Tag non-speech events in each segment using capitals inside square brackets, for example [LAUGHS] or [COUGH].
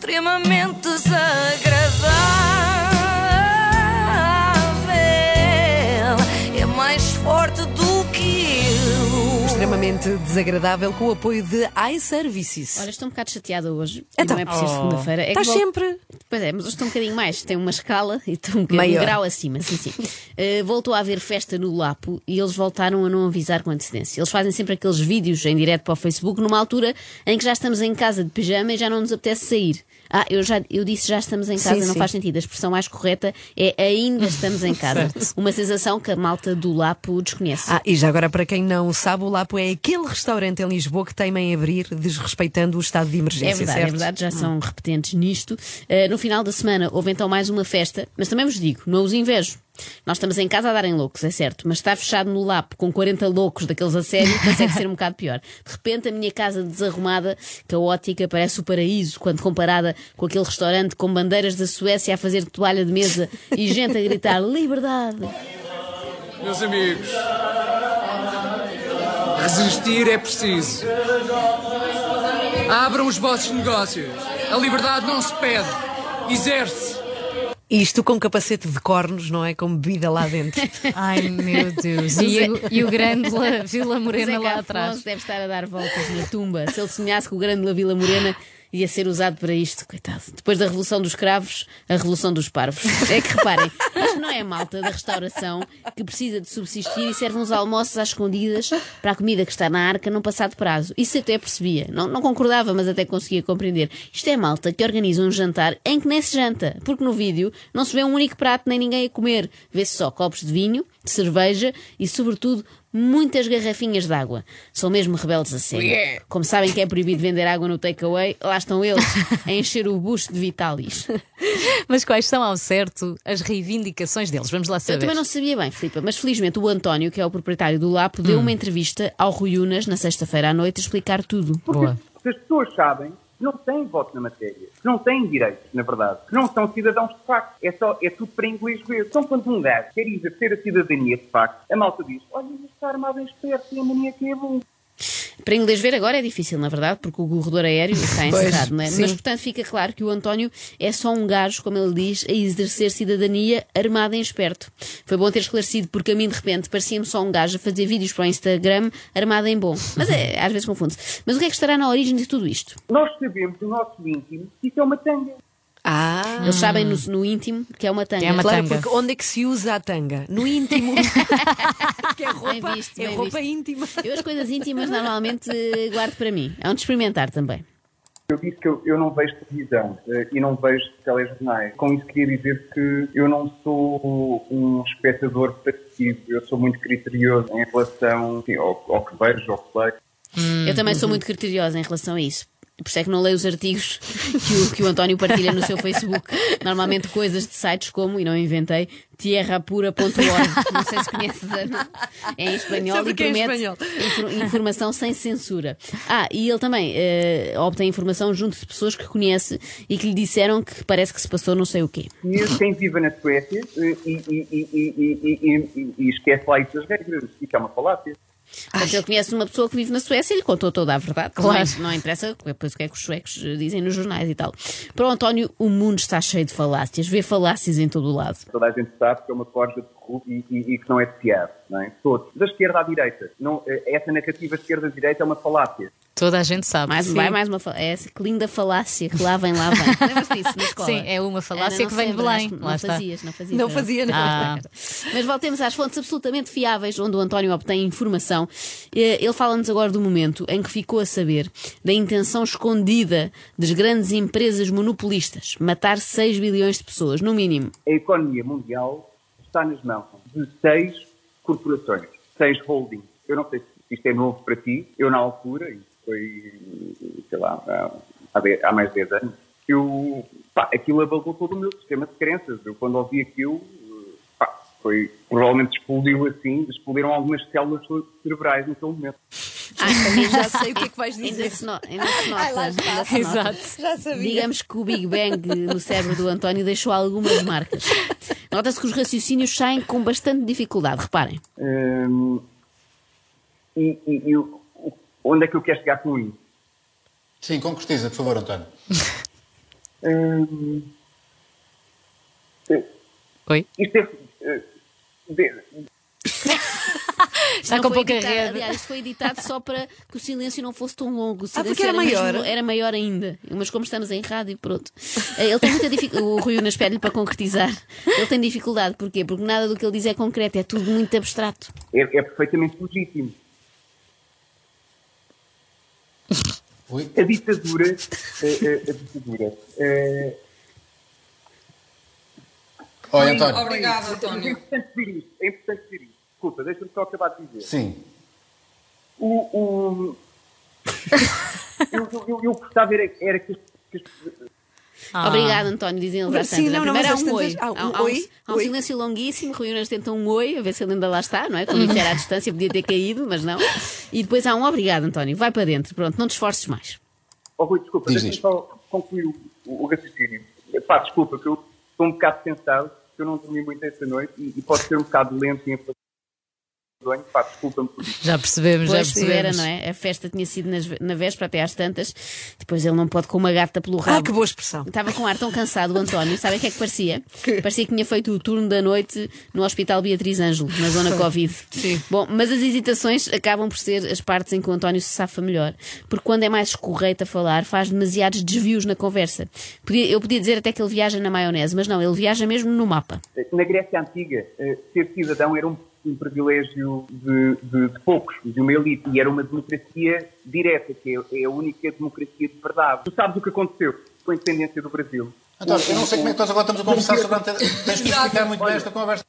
extremamente desagradável. Desagradável com o apoio de iServices. Olha, estou um bocado chateada hoje. Então. não é preciso segunda-feira. É Estás vol- sempre. Pois é, mas hoje estou um bocadinho mais. Tem uma escala e estou um, bocadinho- um Maior. grau acima. Sim, sim. [LAUGHS] Eh, voltou a haver festa no Lapo e eles voltaram a não avisar com antecedência. Eles fazem sempre aqueles vídeos em direto para o Facebook numa altura em que já estamos em casa de pijama e já não nos apetece sair. Ah, eu, já, eu disse já estamos em casa, Sim, não sim. faz sentido. A expressão mais correta é ainda estamos em casa. [LAUGHS] Uma sensação que a malta do Lapo desconhece. Ah, e já agora, para quem não sabe, o Lapo é aquele restaurante em Lisboa que teima em abrir, desrespeitando o estado de emergência. É verdade, certo? é verdade, já são repetentes nisto. Uh, no final da semana houve então mais uma festa, mas também vos digo, não os invejo. Nós estamos em casa a darem loucos, é certo, mas estar fechado no lapo com 40 loucos daqueles a sério [LAUGHS] consegue ser um bocado pior. De repente, a minha casa desarrumada, caótica, parece o paraíso quando comparada com aquele restaurante com bandeiras da Suécia a fazer toalha de mesa e gente a gritar liberdade. Meus amigos, resistir é preciso. Abram os vossos negócios. A liberdade não se pede, exerce. Isto com capacete de cornos, não é? Com bebida lá dentro. [LAUGHS] Ai meu Deus. E, o- e o Grândola Vila Morena Zé lá Afonso atrás. deve estar a dar voltas na tumba. Se ele sonhasse que o grande La Vila Morena ia ser usado para isto, coitado. Depois da Revolução dos Cravos, a Revolução dos Parvos. É que reparem, isto não é a malta da restauração que precisa de subsistir e serve uns almoços às escondidas para a comida que está na arca não passar de prazo. Isso até percebia. Não, não concordava, mas até conseguia compreender. Isto é malta que organiza um jantar em que nem se janta, porque no vídeo não se vê um único prato nem ninguém a comer. Vê-se só copos de vinho, cerveja e, sobretudo, muitas garrafinhas de água. São mesmo rebeldes a sério. Como sabem que é proibido vender água no takeaway, lá estão eles a encher o busto de Vitalis. Mas quais são ao certo as reivindicações deles? Vamos lá Eu saber. também não sabia bem, Filipe, mas felizmente o António, que é o proprietário do Lapo, deu uma entrevista ao Rui Unas na sexta-feira à noite a explicar tudo. Boa. Se as pessoas sabem que não têm voto na matéria, que não têm direitos, na verdade, que não são cidadãos de facto, é, só, é tudo para inglês ver. Então, quando um gajo quer exercer a cidadania de facto, a malta diz: Olha, está armado em esperto e a mania que é bom. Para inglês ver agora é difícil, na verdade, porque o corredor aéreo está [LAUGHS] encerrado, não é? Mas, portanto, fica claro que o António é só um gajo, como ele diz, a exercer cidadania armado em esperto. Foi bom ter esclarecido, porque a mim, de repente, parecia-me só um gajo a fazer vídeos para o Instagram armado em bom. Mas é, às vezes confunde-se. Mas o que é que estará na origem de tudo isto? Nós sabemos do nosso íntimo que isso é uma tanga. Ah, Eles sabem no, no íntimo que é uma tanga. é uma claro, tanga. porque onde é que se usa a tanga? No íntimo. [LAUGHS] que é roupa, visto, é roupa íntima. Eu as coisas íntimas normalmente eh, guardo para mim. É um de experimentar também. Eu disse que eu, eu não vejo televisão eh, e não vejo telejornais. Com isso queria dizer que eu não sou um espectador passivo. Eu sou muito criterioso em relação enfim, ao, ao que vejo, ao que leio. Eu também sou muito criteriosa em relação a isso. Por isso é que não leio os artigos [LAUGHS] que o, que o António partilha no seu Facebook. Normalmente coisas de sites como, e não inventei, tierrapura.org. Não sei se conheces a. É em espanhol e é em promete espanhol. infor- informação sem censura. Ah, e ele também eh, obtém informação junto de pessoas que conhece e que lhe disseram que parece que se passou não sei o quê. Conheço quem vive na Suécia eh, e, e- e- e- e- e- e- e esquece lá isso das regras. Isso é uma falácia. Portanto, ele conhece uma pessoa que vive na Suécia e lhe contou toda a verdade. Claro. Não, não interessa depois o que é que os suecos eh, dizem nos jornais e tal. Para o António, o mundo está cheio de falácias. Vê falácias em todo o lado. Toda a gente sabe que é uma corja de e, e- e que não é de fiar. Não é? Todos. Da esquerda à direita. Não, eh, essa narrativa esquerda-direita é uma falácia. Toda a gente sabe. Mais, Sim. vai mais uma falácia. É essa que linda falácia que lá vem, lá vem. [LAUGHS] Lembras-te disso na escola? Sim, é uma falácia Ana, que vem de Belém. Não está. fazias, não fazias. Não não. fazia, não. Ah. [LAUGHS] Mas voltemos às fontes absolutamente fiáveis onde o António obtém informação. Eh, Ele fala-nos agora do momento em que ficou a saber da intenção escondida das grandes empresas monopolistas matar 6 bilhões de pessoas, no mínimo. A economia mundial está nas mãos de seis corporações, seis holdings. Eu não sei se isto é novo para ti. Eu, na altura, isso foi, sei lá, há, há mais de 10 anos, eu, pá, aquilo abalou todo o meu sistema de crenças. Eu, quando ouvi aquilo, pá, foi, provavelmente explodiu assim, explodiram algumas células cerebrais naquele momento. Já sei o que é que vais Ainda dizer. se, no- ainda se nota. ainda se nota. Exato. Já sabia. Digamos que o Big Bang no cérebro do António deixou algumas marcas. Nota-se que os raciocínios saem com bastante dificuldade, reparem. Hum, e, e- e onde é que eu quero chegar com isso? Sim, concretiza, por favor, António. Hum, eh, Oi? isto é. eh, de- Está com pouca editado- rede. Aliás, isto foi editado só para que o silêncio não fosse tão longo. O silêncio porque era mesmo- maior. era maior ainda. Mas como estamos em rádio, pronto. Eh, Ele tem muita dificuldade. O Rui Unas pede-lhe para concretizar. Ele tem dificuldade. Porquê? Porque nada do que ele diz é concreto. É tudo muito abstrato. é, é perfeitamente legítimo. Oi? A ditadura. eh, eh, a ditadura. eh, Oi, António. Obrigado, É António. importante dizer isto. É importante dizer isto. Acabar de dizer. Sim. O, o... eu, [LAUGHS] eu, eu, eu gostava era, era que, que Ah. Obrigado, António, dizem eles às Sim, tantas. não, não, Primeiro há mas um oi. há um Há, há um, oi, há um oi. silêncio longuíssimo. Rui Unas tenta um oi, a ver se ele ainda lá está, não é? Como isso era à distância, podia ter caído, mas não. E depois há um obrigado, António. Vai para dentro. Pronto, não te esforces mais. Oh, Rui, desculpa, deixa-me só concluir o, o, o raciocínio. Pá, desculpa, que eu estou um bocado cansado, que eu não dormi muito esta noite e, e pode ser um bocado lento em fazer sonho. Pá, desculpa-me por isso. Já percebemos, já Pois era, percebemos. não é? A festa tinha sido nas- na véspera até às tantas. Depois ele não pode com uma gata pelo Ah, rabo. que boa expressão. Estava com um ar tão cansado, o António. Sabem o que é que parecia? [LAUGHS] Parecia que tinha feito o turno da noite no Hospital Beatriz Ângelo, na zona [LAUGHS] Covid. Sim. Bom, mas as hesitações acabam por ser as partes em que o António se safa melhor. Porque quando é mais escorreito a falar, faz demasiados desvios na conversa. Podia- eu podia dizer até que ele viaja na maionese, mas não, ele viaja mesmo no mapa. Na Grécia Antiga, eh, ser cidadão era um, um privilégio de, de- de poucos, de uma elite, e era uma democracia direta, que é, é a única democracia de verdade. Tu sabes o que aconteceu com a independência do Brasil? António, eu não sei como é que nós agora estamos a conversar sobre a antena. [LAUGHS] Tens de explicar muito bem esta conversa.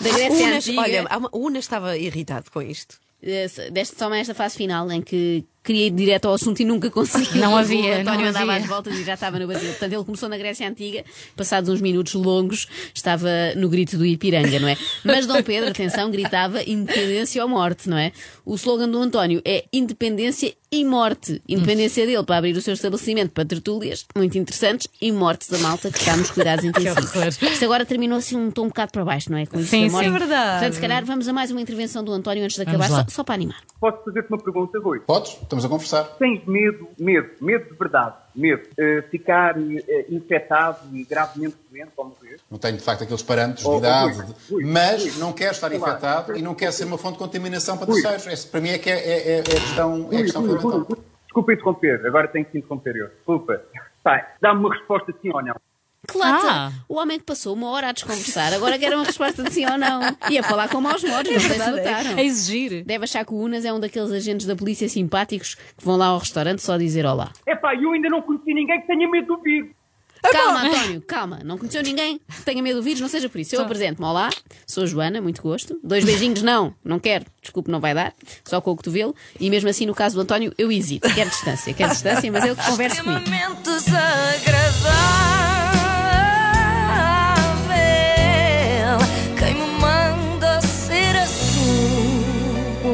Da Grécia Unas, Antiga. olha, uma- o Unas estava irritado com isto. Eh, deste só esta fase final em que queria ir direto ao assunto e nunca conseguiu. Não [LAUGHS] havia, O António não andava havia. às voltas e já estava no Brasil. Portanto, ele começou na Grécia Antiga, passados uns minutos longos, estava no grito do Ipiranga, não é? Mas Dom Pedro, atenção, gritava independência ou morte, não é? O slogan do António é independência e morte. Independência dele para abrir o seu estabelecimento para tertúlias, muito interessantes, e morte da malta que está nos cuidados [LAUGHS] intensivos. Isto agora terminou assim um tom um bocado para baixo, não é? Com isso Sim, sim. É verdade. Portanto, se calhar vamos a mais uma intervenção do António antes de Vamos acabar, só, só para animar. Posso fazer-te uma pergunta, Rui? Podes? Estamos a conversar. Tens medo, medo, medo de verdade, medo, eh, ficar eh, infectado e gravemente doente ao morrer? Não tenho, de facto, aqueles parâmetros Oh, de oh, idade, Rui, de- Rui, mas Rui. não quero estar infectado e não quero ser uma fonte de contaminação para Rui. terceiros. Esse, para mim é que é, é, é a questão, é a questão fundamental. Desculpa interromper, agora tenho que interromper eu. Desculpa. Dá-me uma resposta sim ou não. Claro, Ah. o homem que passou uma hora a desconversar, agora quer uma resposta de sim ou não. E a falar com maus modos, não sei se notaram. A exigir. Deve achar que o Unas é um daqueles agentes da polícia simpáticos que vão lá ao restaurante só dizer olá. É pá, eu ainda não conheci ninguém que tenha medo do vírus. Calma, António, calma. Não conheceu ninguém que tenha medo do vírus, não seja por isso. Eu apresento-me. Olá, sou a Joana, muito gosto. Dois beijinhos, não, não quero. Desculpe, não vai dar. Só com o cotovelo. E mesmo assim, no caso do António, eu hesito. Quero distância, quero distância, mas ele que conversa comigo.